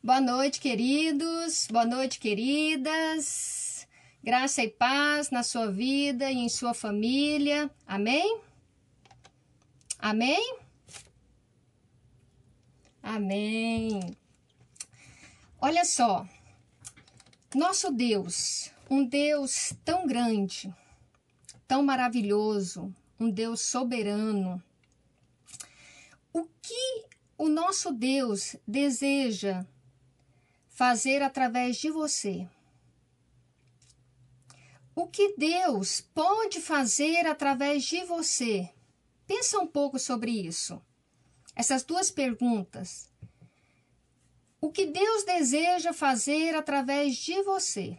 Boa noite, queridos. Boa noite, queridas. Graça e paz na sua vida e em sua família. Amém? Amém? Amém. Olha só. Nosso Deus, um Deus tão grande, tão maravilhoso, um Deus soberano. O que o nosso Deus deseja fazer através de você? O que Deus pode fazer através de você? Pensa um pouco sobre isso. Essas duas perguntas. O que Deus deseja fazer através de você?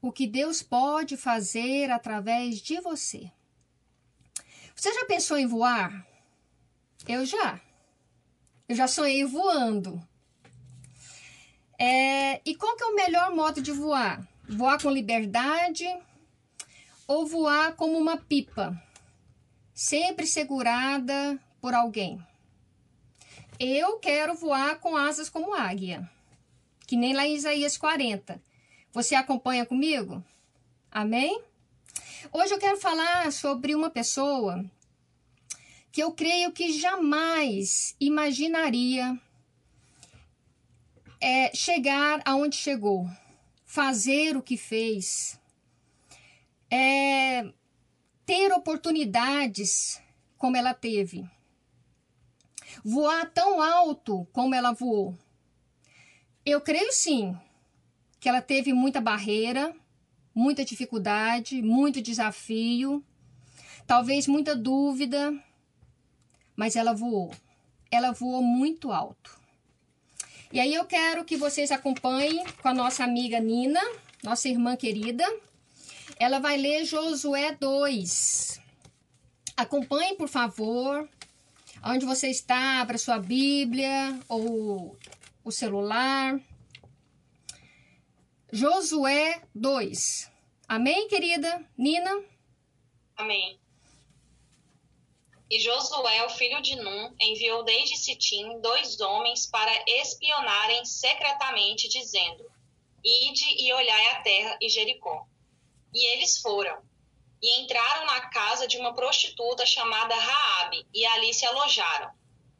O que Deus pode fazer através de você? Você já pensou em voar? Eu já. Eu já sonhei voando. É, e qual que é o melhor modo de voar? Voar com liberdade ou voar como uma pipa, sempre segurada por alguém? Eu quero voar com asas como águia, que nem lá em Isaías 40. Você acompanha comigo? Amém? Hoje eu quero falar sobre uma pessoa que eu creio que jamais imaginaria é, chegar aonde chegou, fazer o que fez, é, ter oportunidades como ela teve, voar tão alto como ela voou. Eu creio sim que ela teve muita barreira, muita dificuldade, muito desafio, talvez muita dúvida, mas ela voou. Ela voou muito alto. E aí eu quero que vocês acompanhem com a nossa amiga Nina, nossa irmã querida. Ela vai ler Josué 2. Acompanhe, por favor. Onde você está, abra sua Bíblia ou o celular. Josué 2. Amém, querida Nina? Amém. E Josué, o filho de Num, enviou desde Sitim dois homens para espionarem secretamente, dizendo: Ide e olhai a terra e Jericó. E eles foram. E entraram na casa de uma prostituta chamada Raabe, e ali se alojaram.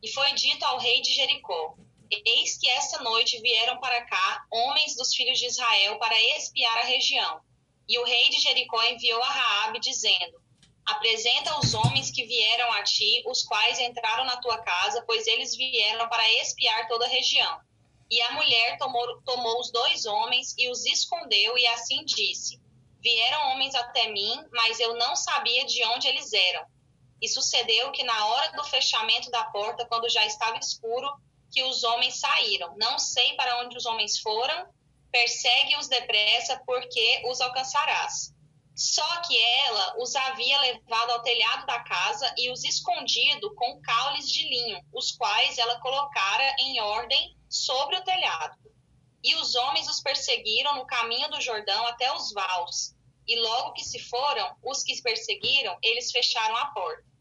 E foi dito ao rei de Jericó: Eis que esta noite vieram para cá homens dos filhos de Israel para espiar a região. E o rei de Jericó enviou a Raabe dizendo: Apresenta os homens que vieram a ti, os quais entraram na tua casa, pois eles vieram para espiar toda a região. E a mulher tomou, tomou os dois homens e os escondeu, e assim disse: Vieram homens até mim, mas eu não sabia de onde eles eram. E sucedeu que na hora do fechamento da porta, quando já estava escuro, que os homens saíram. Não sei para onde os homens foram. Persegue-os depressa, porque os alcançarás. Só que ela os havia levado ao telhado da casa e os escondido com caules de linho, os quais ela colocara em ordem sobre o telhado. E os homens os perseguiram no caminho do Jordão até os vales. E logo que se foram, os que perseguiram, eles fecharam a porta.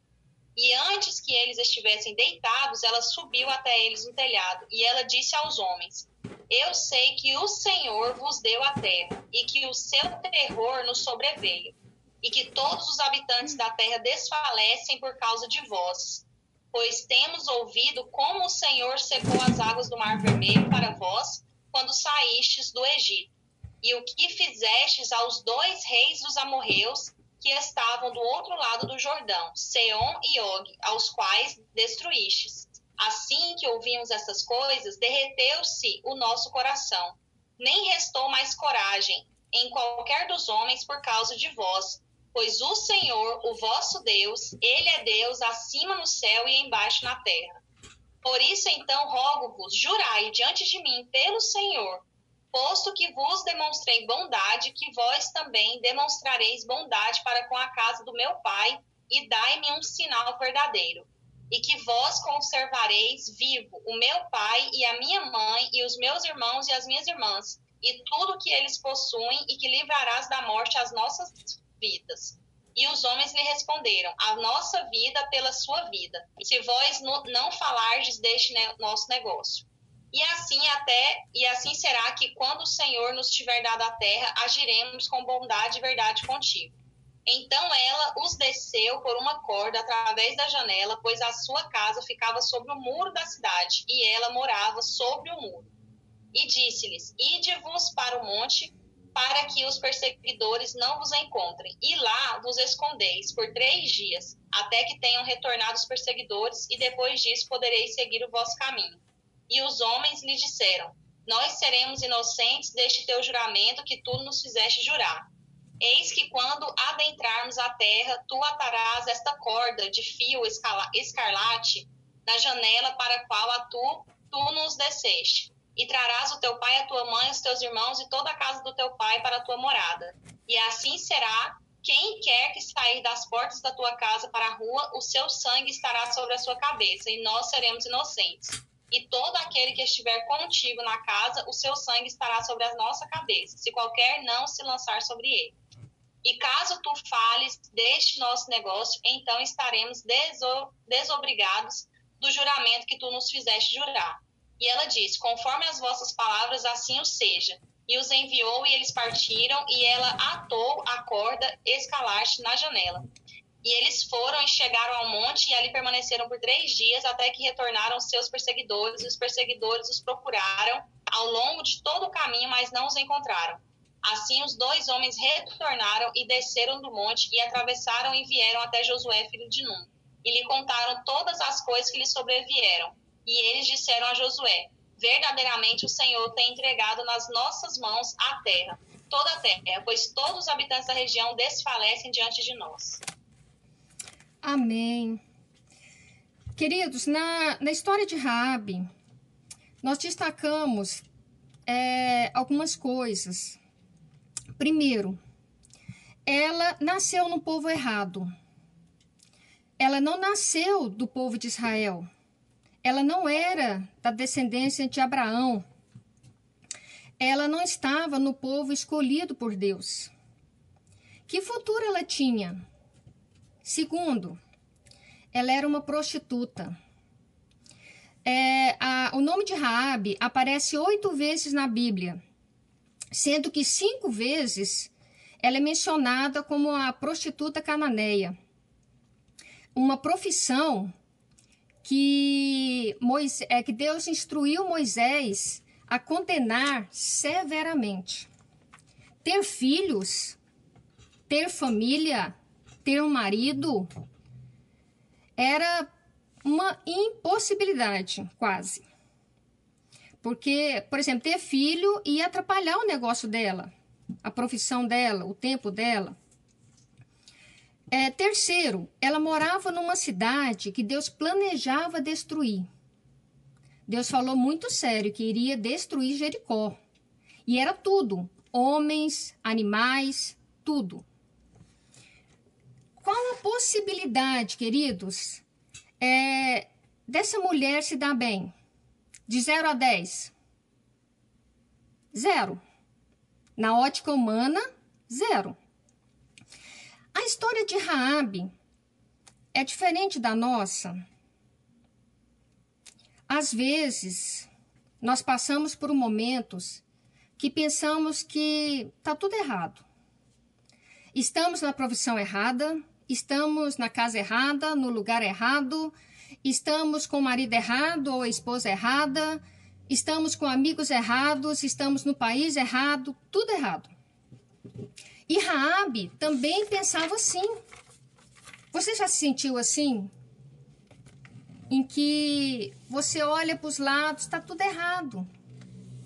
E antes que eles estivessem deitados, ela subiu até eles no telhado, e ela disse aos homens: eu sei que o Senhor vos deu a terra e que o seu terror nos sobreveio e que todos os habitantes da terra desfalecem por causa de vós. Pois temos ouvido como o Senhor secou as águas do Mar Vermelho para vós quando saístes do Egito, e o que fizestes aos dois reis dos amorreus que estavam do outro lado do Jordão, Seom e Og, aos quais destruístes. Assim que ouvimos essas coisas, derreteu-se o nosso coração. Nem restou mais coragem em qualquer dos homens por causa de vós, pois o Senhor, o vosso Deus, ele é Deus acima no céu e embaixo na terra. Por isso então rogo-vos, jurai diante de mim pelo Senhor, posto que vos demonstrei bondade, que vós também demonstrareis bondade para com a casa do meu pai, e dai-me um sinal verdadeiro e que vós conservareis vivo o meu pai e a minha mãe e os meus irmãos e as minhas irmãs, e tudo que eles possuem, e que livrarás da morte as nossas vidas. E os homens lhe responderam: A nossa vida pela sua vida, se vós não falardes deste nosso negócio. E assim até e assim será que quando o Senhor nos tiver dado a terra, agiremos com bondade e verdade contigo. Então ela os desceu por uma corda através da janela, pois a sua casa ficava sobre o muro da cidade, e ela morava sobre o muro. E disse-lhes: Ide-vos para o monte, para que os perseguidores não vos encontrem, e lá vos escondeis por três dias, até que tenham retornado os perseguidores, e depois disso podereis seguir o vosso caminho. E os homens lhe disseram: Nós seremos inocentes deste teu juramento que tu nos fizeste jurar. Eis que quando adentrarmos a terra, tu atarás esta corda de fio escarlate na janela para a qual a tu, tu nos desceste. E trarás o teu pai, a tua mãe, os teus irmãos e toda a casa do teu pai para a tua morada. E assim será quem quer que sair das portas da tua casa para a rua, o seu sangue estará sobre a sua cabeça, e nós seremos inocentes. E todo aquele que estiver contigo na casa, o seu sangue estará sobre a nossa cabeça, se qualquer não se lançar sobre ele. E caso tu fales deste nosso negócio, então estaremos deso desobrigados do juramento que tu nos fizeste jurar. E ela disse: Conforme as vossas palavras, assim o seja. E os enviou, e eles partiram, e ela atou a corda escalaste na janela. E eles foram e chegaram ao monte, e ali permaneceram por três dias, até que retornaram seus perseguidores, e os perseguidores os procuraram ao longo de todo o caminho, mas não os encontraram. Assim os dois homens retornaram e desceram do monte e atravessaram e vieram até Josué, filho de Num. E lhe contaram todas as coisas que lhe sobrevieram. E eles disseram a Josué: Verdadeiramente o Senhor tem entregado nas nossas mãos a terra, toda a terra, pois todos os habitantes da região desfalecem diante de nós. Amém. Queridos, na, na história de Raabe, nós destacamos é, algumas coisas Primeiro, ela nasceu no povo errado. Ela não nasceu do povo de Israel. Ela não era da descendência de Abraão. Ela não estava no povo escolhido por Deus. Que futuro ela tinha? Segundo, ela era uma prostituta. É, a, o nome de Raabe aparece oito vezes na Bíblia sendo que cinco vezes ela é mencionada como a prostituta cananeia. Uma profissão que, Moisés, é, que Deus instruiu Moisés a condenar severamente. Ter filhos, ter família, ter um marido, era uma impossibilidade, quase. Porque, por exemplo, ter filho ia atrapalhar o negócio dela, a profissão dela, o tempo dela. É, terceiro, ela morava numa cidade que Deus planejava destruir. Deus falou muito sério que iria destruir Jericó. E era tudo: homens, animais, tudo. Qual a possibilidade, queridos, é, dessa mulher se dar bem? De 0 a 10. Zero. Na ótica humana, zero. A história de Raabe é diferente da nossa. Às vezes, nós passamos por momentos que pensamos que está tudo errado. Estamos na profissão errada, estamos na casa errada, no lugar errado, estamos com o marido errado ou a esposa errada, estamos com amigos errados, estamos no país errado, tudo errado. E Raabe também pensava assim. Você já se sentiu assim? Em que você olha para os lados, está tudo errado.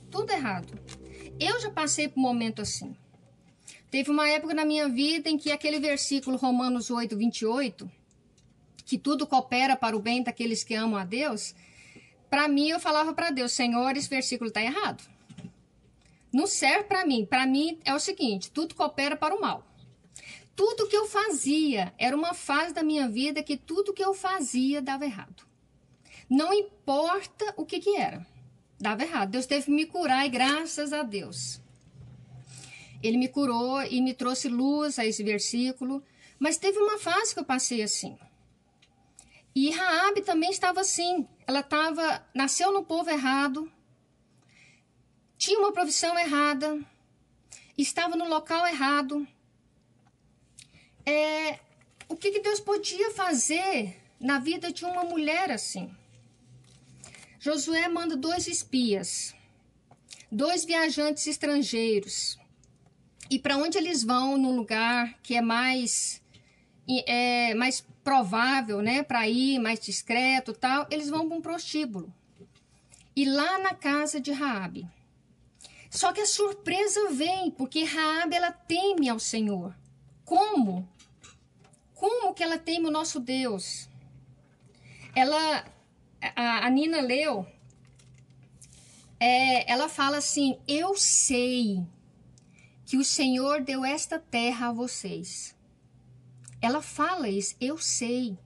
Tudo errado. Eu já passei por um momento assim. Teve uma época na minha vida em que aquele versículo Romanos 8, 28, que tudo coopera para o bem daqueles que amam a Deus, para mim eu falava para Deus, Senhor, esse versículo está errado. Não serve para mim. Para mim é o seguinte: tudo coopera para o mal. Tudo que eu fazia era uma fase da minha vida que tudo que eu fazia dava errado. Não importa o que que era, dava errado. Deus teve que me curar e graças a Deus. Ele me curou e me trouxe luz a esse versículo, mas teve uma fase que eu passei assim. E Raabe também estava assim. Ela estava nasceu no povo errado, numa profissão errada, estava no local errado. É, o que, que Deus podia fazer na vida de uma mulher assim? Josué manda dois espias, dois viajantes estrangeiros. E para onde eles vão, num lugar que é mais é mais provável, né, para ir, mais discreto, tal, eles vão para um prostíbulo. E lá na casa de Raabe. Só que a surpresa vem, porque Raabe ela teme ao Senhor. Como? Como que ela teme o nosso Deus? Ela a, a Nina leu, é, ela fala assim: Eu sei que o Senhor deu esta terra a vocês. Ela fala isso, eu sei.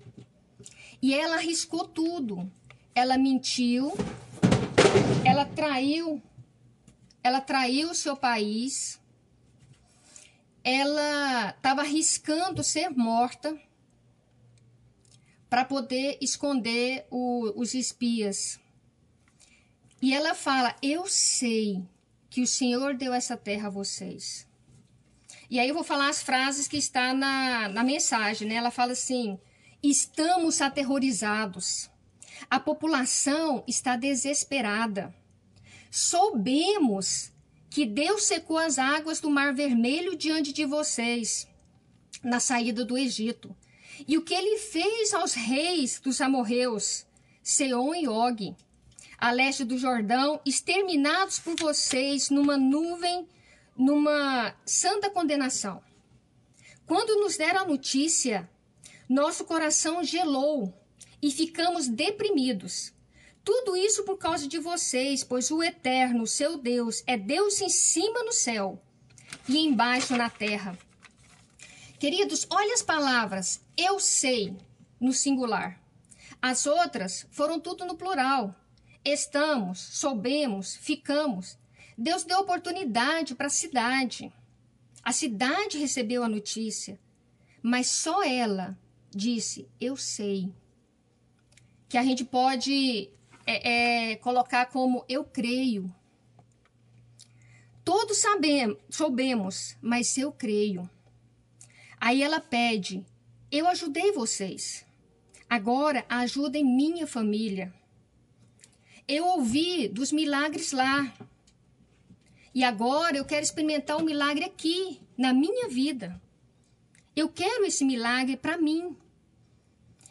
E ela arriscou tudo. Ela mentiu, ela traiu, ela traiu o seu país, ela estava arriscando ser morta para poder esconder o, os espias. E ela fala: Eu sei que o Senhor deu essa terra a vocês. E aí eu vou falar as frases que está na, na mensagem, né? Ela fala assim: estamos aterrorizados. A população está desesperada. Soubemos que Deus secou as águas do Mar Vermelho diante de vocês na saída do Egito. E o que ele fez aos reis dos amorreus, Seom e Og, a leste do Jordão, exterminados por vocês numa nuvem, numa santa condenação. Quando nos deram a notícia, nosso coração gelou e ficamos deprimidos. Tudo isso por causa de vocês, pois o Eterno, seu Deus, é Deus em cima no céu e embaixo na terra. Queridos, olha as palavras eu sei no singular. As outras foram tudo no plural. Estamos, soubemos, ficamos. Deus deu oportunidade para a cidade. A cidade recebeu a notícia, mas só ela disse: Eu sei. Que a gente pode é, é, colocar como eu creio. Todos sabemos, soubemos, mas eu creio. Aí ela pede: Eu ajudei vocês. Agora ajudem minha família. Eu ouvi dos milagres lá. E agora eu quero experimentar um milagre aqui, na minha vida. Eu quero esse milagre para mim.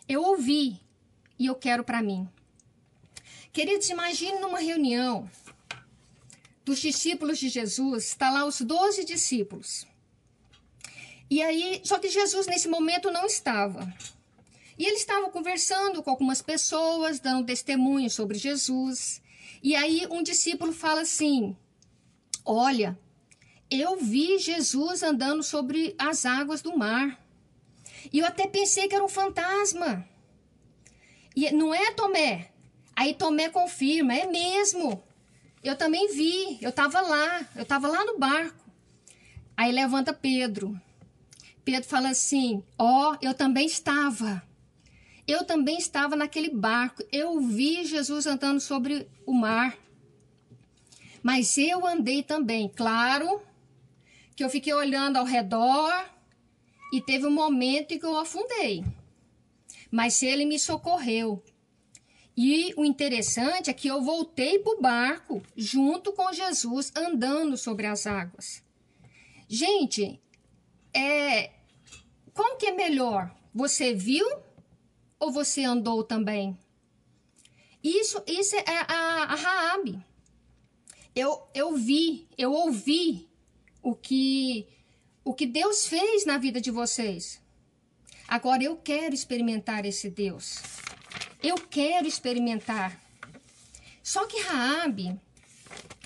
Eu ouvi e eu quero para mim. Queridos, imagine numa reunião dos discípulos de Jesus, está lá os doze discípulos. E aí, só que Jesus nesse momento não estava. E ele estava conversando com algumas pessoas, dando testemunho sobre Jesus. E aí um discípulo fala assim: Olha, eu vi Jesus andando sobre as águas do mar. E eu até pensei que era um fantasma. E não é, Tomé? Aí Tomé confirma: é mesmo. Eu também vi, eu estava lá, eu estava lá no barco. Aí levanta Pedro. Pedro fala assim: Ó, oh, eu também estava. Eu também estava naquele barco. Eu vi Jesus andando sobre o mar. Mas eu andei também. Claro que eu fiquei olhando ao redor e teve um momento em que eu afundei. Mas ele me socorreu. E o interessante é que eu voltei para o barco junto com Jesus andando sobre as águas. Gente, é, qual que é melhor? Você viu ou você andou também? Isso, isso é a, a Raab. Eu, eu vi, eu ouvi o que, o que Deus fez na vida de vocês. Agora eu quero experimentar esse Deus. Eu quero experimentar. Só que Raabe,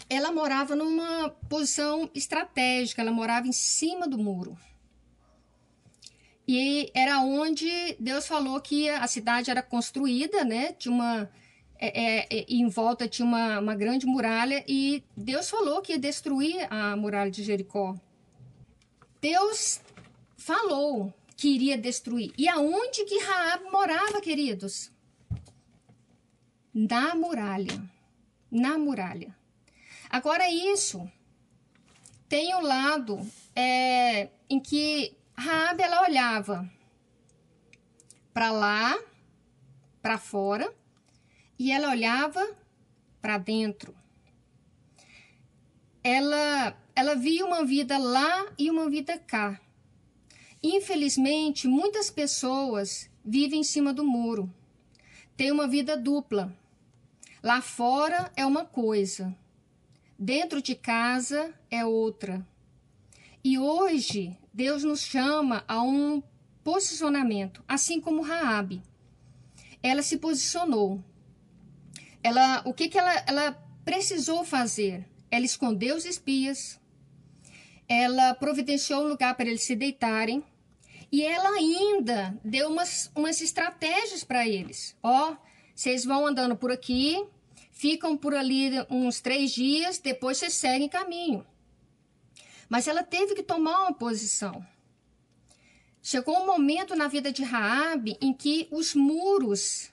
ela morava numa posição estratégica, ela morava em cima do muro. E era onde Deus falou que a cidade era construída, né? De uma é, é, é, em volta tinha uma, uma grande muralha e Deus falou que ia destruir a muralha de Jericó. Deus falou que iria destruir. E aonde que Raab morava, queridos? Na muralha. Na muralha. Agora, isso tem o um lado é, em que Raabe ela olhava para lá, para fora, e ela olhava para dentro. Ela, ela via uma vida lá e uma vida cá. Infelizmente, muitas pessoas vivem em cima do muro. Tem uma vida dupla. Lá fora é uma coisa, dentro de casa é outra. E hoje Deus nos chama a um posicionamento, assim como Raabe. Ela se posicionou. Ela, o que que ela, ela precisou fazer? Ela escondeu os espias. Ela providenciou um lugar para eles se deitarem. E ela ainda deu umas, umas estratégias para eles. Ó, vocês vão andando por aqui, ficam por ali uns três dias, depois vocês seguem caminho. Mas ela teve que tomar uma posição. Chegou um momento na vida de Raabe em que os muros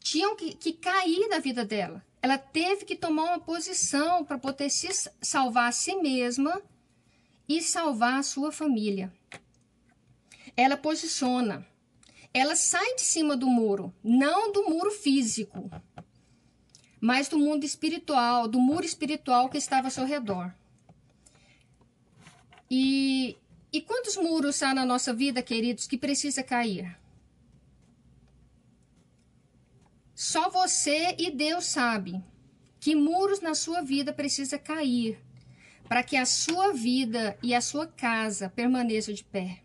tinham que, que cair da vida dela. Ela teve que tomar uma posição para poder se salvar a si mesma e salvar a sua família. Ela posiciona. Ela sai de cima do muro, não do muro físico, mas do mundo espiritual, do muro espiritual que estava ao seu redor. E e quantos muros há na nossa vida, queridos, que precisa cair? Só você e Deus sabe que muros na sua vida precisa cair para que a sua vida e a sua casa permaneçam de pé.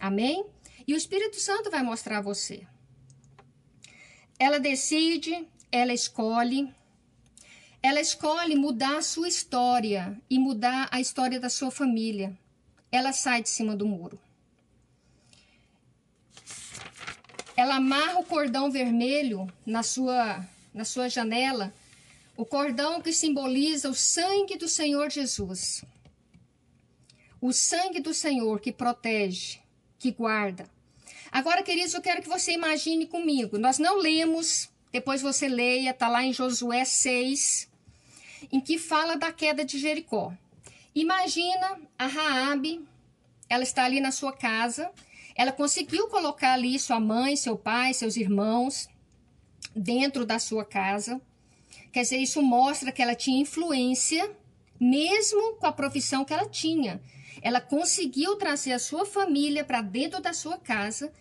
Amém? E o Espírito Santo vai mostrar a você. Ela decide, ela escolhe, ela escolhe mudar a sua história e mudar a história da sua família ela sai de cima do muro. Ela amarra o cordão vermelho na sua, na sua janela, o cordão que simboliza o sangue do Senhor Jesus. O sangue do Senhor que protege, que guarda. Agora, queridos, eu quero que você imagine comigo. Nós não lemos, depois você leia, está lá em Josué 6, em que fala da queda de Jericó. Imagina a Raabe, ela está ali na sua casa, ela conseguiu colocar ali sua mãe, seu pai, seus irmãos dentro da sua casa. Quer dizer, isso mostra que ela tinha influência, mesmo com a profissão que ela tinha. Ela conseguiu trazer a sua família para dentro da sua casa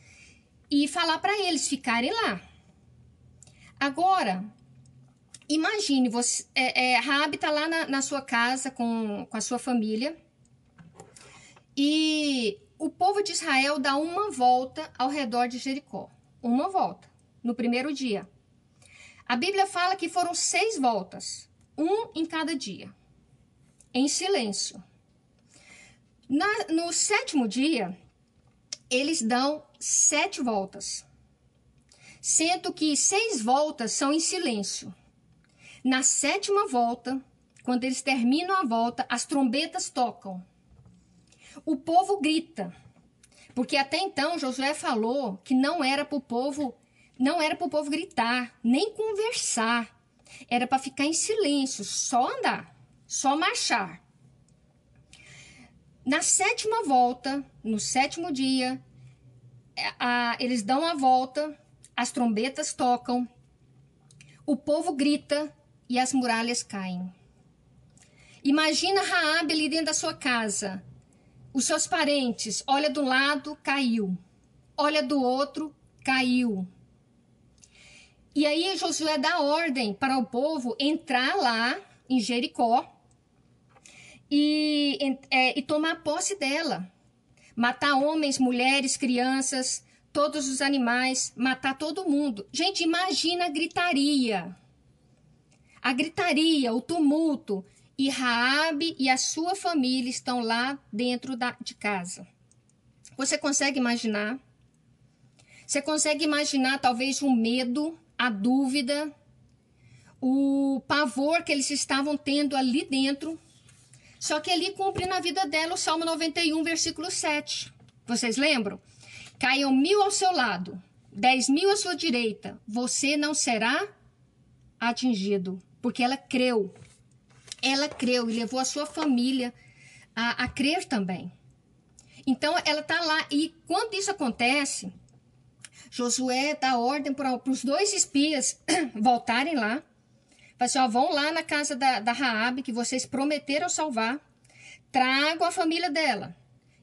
e falar para eles ficarem lá. Agora, Imagine, você, é, é, Raab está lá na, na, sua casa com, com a sua família e o povo de Israel dá uma volta ao redor de Jericó. Uma volta, no primeiro dia. A Bíblia fala que foram seis voltas, um em cada dia, em silêncio. Na, no sétimo dia, eles dão sete voltas, sendo que seis voltas são em silêncio. Na sétima volta, quando eles terminam a volta, as trombetas tocam. O povo grita. Porque até então Josué falou que não era para o povo, não era para o povo gritar, nem conversar. Era para ficar em silêncio, só andar, só marchar. Na sétima volta, no sétimo dia, a, eles dão a volta, as trombetas tocam, o povo grita e as muralhas caem. Imagina Raabe ali dentro da sua casa. Os seus parentes, olha do lado, caiu. Olha do outro, caiu. E aí Josué dá ordem para o povo entrar lá em Jericó e, é, e tomar posse dela. Matar homens, mulheres, crianças, todos os animais, matar todo mundo. Gente, imagina a gritaria a gritaria, o tumulto, e Raabe e a sua família estão lá dentro da, de casa. Você consegue imaginar? Você consegue imaginar talvez o medo, a dúvida, o pavor que eles estavam tendo ali dentro? Só que ali cumpre na vida dela o Salmo 91, versículo 7. Vocês lembram? Caiam mil ao seu lado, dez mil à sua direita, você não será atingido porque ela creu. ela creu e levou a sua família a, a crer também. Então ela está lá e quando isso acontece, Josué dá ordem para os dois espias voltarem lá. Fala assim, ó, vão lá na casa da, da Raabe, que vocês prometeram salvar. Tragam a família dela.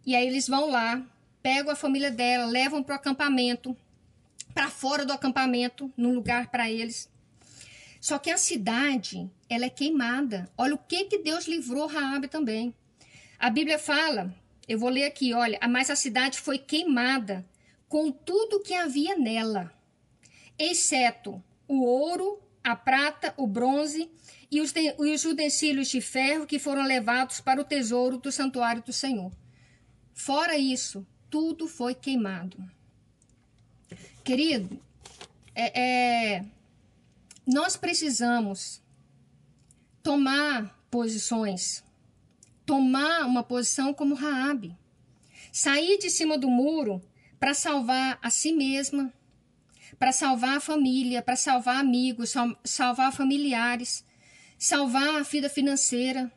E aí eles vão lá, pegam a família dela, levam para o acampamento, para fora do acampamento, num lugar para eles. Só que a cidade, ela é queimada. Olha o que que Deus livrou Raabe também. A Bíblia fala, eu vou ler aqui, olha, mas a cidade foi queimada com tudo que havia nela, exceto o ouro, a prata, o bronze e os, de, os utensílios de ferro que foram levados para o tesouro do santuário do Senhor. Fora isso, tudo foi queimado. Querido, é, é, nós precisamos tomar posições, tomar uma posição como Raabe, sair de cima do muro para salvar a si mesma, para salvar a família, para salvar amigos, sal, salvar familiares, salvar a vida financeira.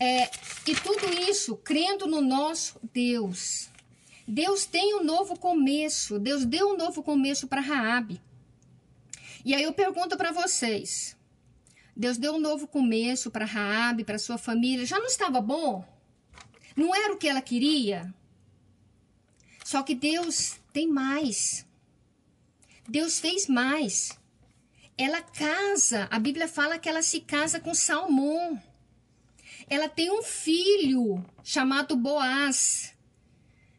É, e tudo isso crendo no nosso Deus. Deus tem um novo começo. Deus deu um novo começo para Raabe. E aí eu pergunto para vocês: Deus deu um novo começo para Raabe, para sua família. Já não estava bom? Não era o que ela queria? Só que Deus tem mais. Deus fez mais. Ela casa, a Bíblia fala que ela se casa com Salmão. Ela tem um filho chamado Boaz,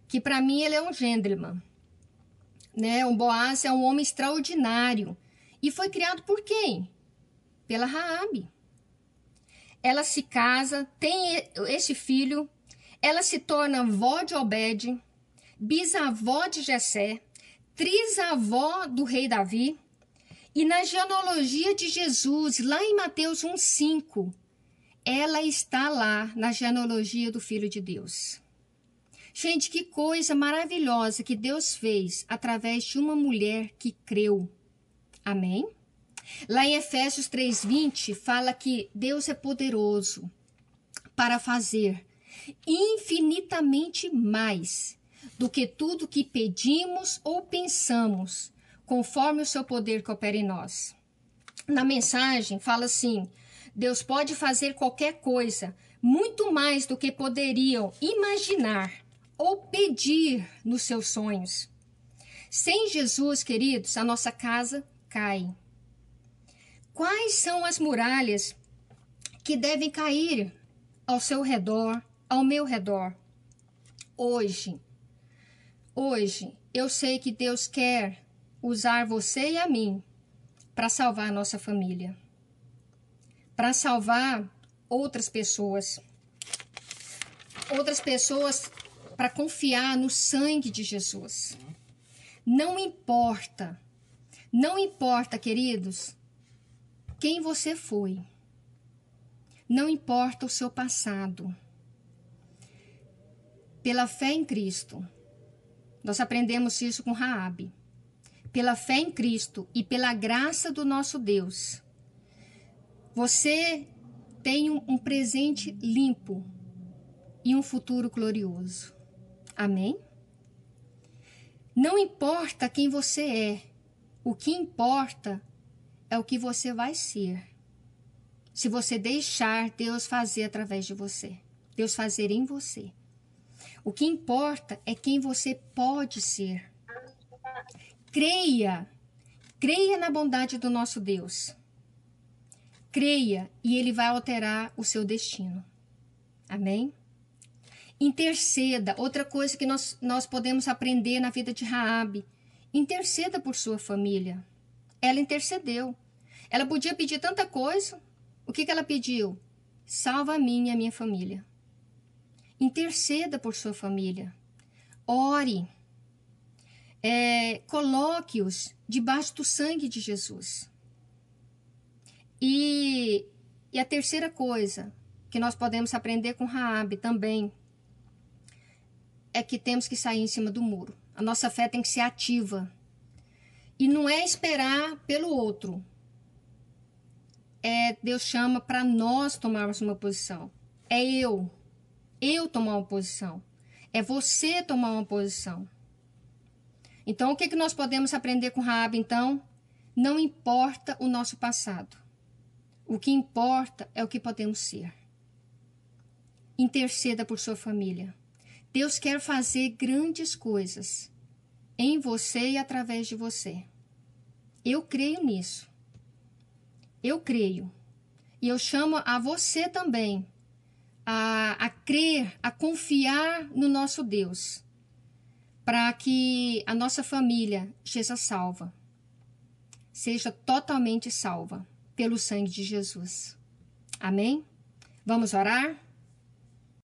que para mim ele é um gentleman. Né? O Boaz é um homem extraordinário. E foi criado por quem? Pela Raabe. Ela se casa, tem esse filho, ela se torna vó de Obed, bisavó de Jessé, trisavó do rei Davi, e na genealogia de Jesus, lá em Mateus 1:5, ela está lá na genealogia do filho de Deus. Gente, que coisa maravilhosa que Deus fez através de uma mulher que creu. Amém? Lá em Efésios 3:20 fala que Deus é poderoso para fazer infinitamente mais do que tudo que pedimos ou pensamos, conforme o seu poder que opera em nós. Na mensagem fala assim: Deus pode fazer qualquer coisa, muito mais do que poderiam imaginar ou pedir nos seus sonhos. Sem Jesus, queridos, a nossa casa cai. Quais são as muralhas que devem cair ao seu redor, ao meu redor? Hoje, Hoje, eu sei que Deus quer usar você e a mim para salvar a nossa família, para salvar outras pessoas, outras pessoas para confiar no sangue de Jesus. Não importa, não importa, queridos, quem você foi. Não importa o seu passado. Pela fé em Cristo, nós aprendemos isso com Raabe. Pela fé em Cristo e pela graça do nosso Deus, você tem um, presente limpo e um futuro glorioso. Amém? Não importa quem você é, o que importa é o que você vai ser. Se você deixar Deus fazer através de você, Deus fazer em você. O que importa é quem você pode ser. Creia, creia na bondade do nosso Deus. Creia e ele vai alterar o seu destino. Amém? Interceda, outra coisa que nós, nós podemos aprender na vida de Raabe. Interceda por sua família. Ela intercedeu. Ela podia pedir tanta coisa. O que, que ela pediu? Salva a mim e a minha família. Interceda por sua família. Ore. É, Coloque-os debaixo do sangue de Jesus. E, e a terceira coisa que nós podemos aprender com Raabe também é que temos que sair em cima do muro. A nossa fé tem que ser ativa. E não é esperar pelo outro. é, Deus chama para nós tomarmos uma posição. É eu. Eu tomar uma posição. É você tomar uma posição. Então, o que, que nós podemos aprender com Raab, então? Não importa o nosso passado. O que importa é o que podemos ser. Interceda por sua família. Deus quer fazer grandes coisas em você e através de você. Eu creio nisso. Eu creio. E eu chamo a você também a, a crer, a confiar no nosso Deus para que a nossa família seja salva, seja totalmente salva pelo sangue de Jesus. Amém? Vamos orar?